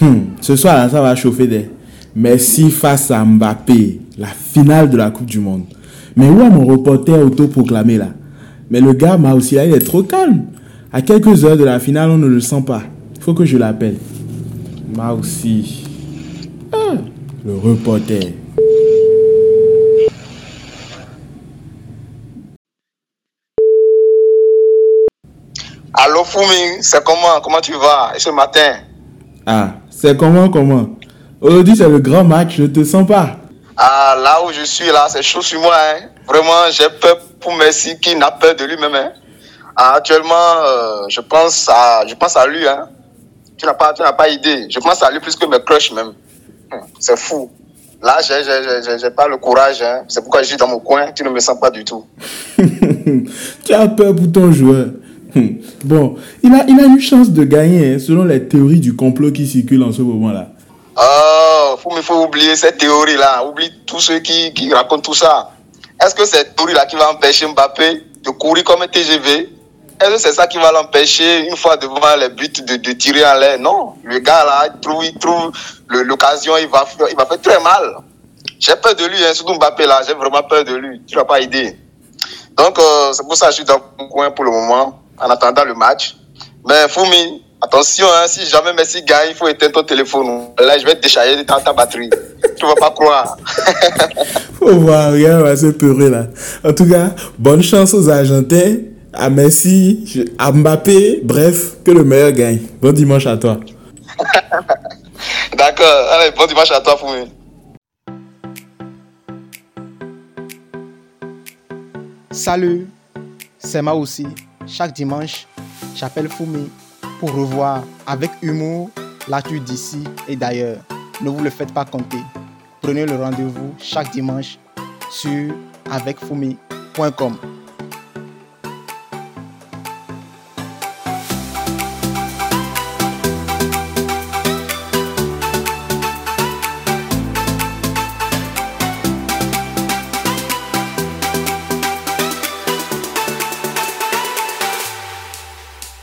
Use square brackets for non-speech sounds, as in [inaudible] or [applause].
Hmm, ce soir, là, ça va chauffer des. Messi face à Mbappé, la finale de la Coupe du Monde. Mais où est mon reporter autoproclamé là? Mais le gars m'a aussi, il est trop calme. À quelques heures de la finale, on ne le sent pas. Il faut que je l'appelle. M'a aussi. Ah, le reporter. Allô Fumi, c'est comment? Comment tu vas? Ce matin? Ah, c'est comment, comment? Aujourd'hui, c'est le grand match, je ne te sens pas. Ah, là où je suis, là, c'est chaud sur moi. Hein. Vraiment, j'ai peur pour Messi qui n'a peur de lui-même. Hein. Ah, actuellement, euh, je, pense à, je pense à lui. Hein. Tu n'as pas, tu pas idée. Je pense à lui plus que mes crushs même. Hum, c'est fou. Là, j'ai pas le courage. Hein. C'est pourquoi je suis dans mon coin. Tu ne me sens pas du tout. [laughs] tu as peur pour ton joueur. Hum. Bon, il a, il a une chance de gagner hein, selon les théories du complot qui circulent en ce moment-là. Oh, il faut oublier cette théorie-là. Oublie tous ceux qui, qui racontent tout ça. Est-ce que cette théorie-là qui va empêcher Mbappé de courir comme un TGV Est-ce que c'est ça qui va l'empêcher, une fois devant les buts, de, de tirer en l'air? Non. Le gars, là, il trouve, il trouve l'occasion, il va, il va faire très mal. J'ai peur de lui, hein, surtout Mbappé, là. J'ai vraiment peur de lui. Tu n'as pas idée. Donc, euh, c'est pour ça que je suis dans mon coin pour le moment, en attendant le match. Mais Foumi, Attention, hein, si jamais Messi gagne, il faut éteindre ton téléphone. Là, je vais te décharger ta, ta batterie. tu vas pas croire. [laughs] faut voir, regarde, on va se pleurer là. En tout cas, bonne chance aux Argentins, à Messi, à Mbappé, bref, que le meilleur gagne. Bon dimanche à toi. [laughs] D'accord, allez, bon dimanche à toi, Foumi. Salut, c'est moi aussi. Chaque dimanche, j'appelle Foumi pour revoir avec humour l'actu d'ici et d'ailleurs. Ne vous le faites pas compter. Prenez le rendez-vous chaque dimanche sur avecfoumi.com.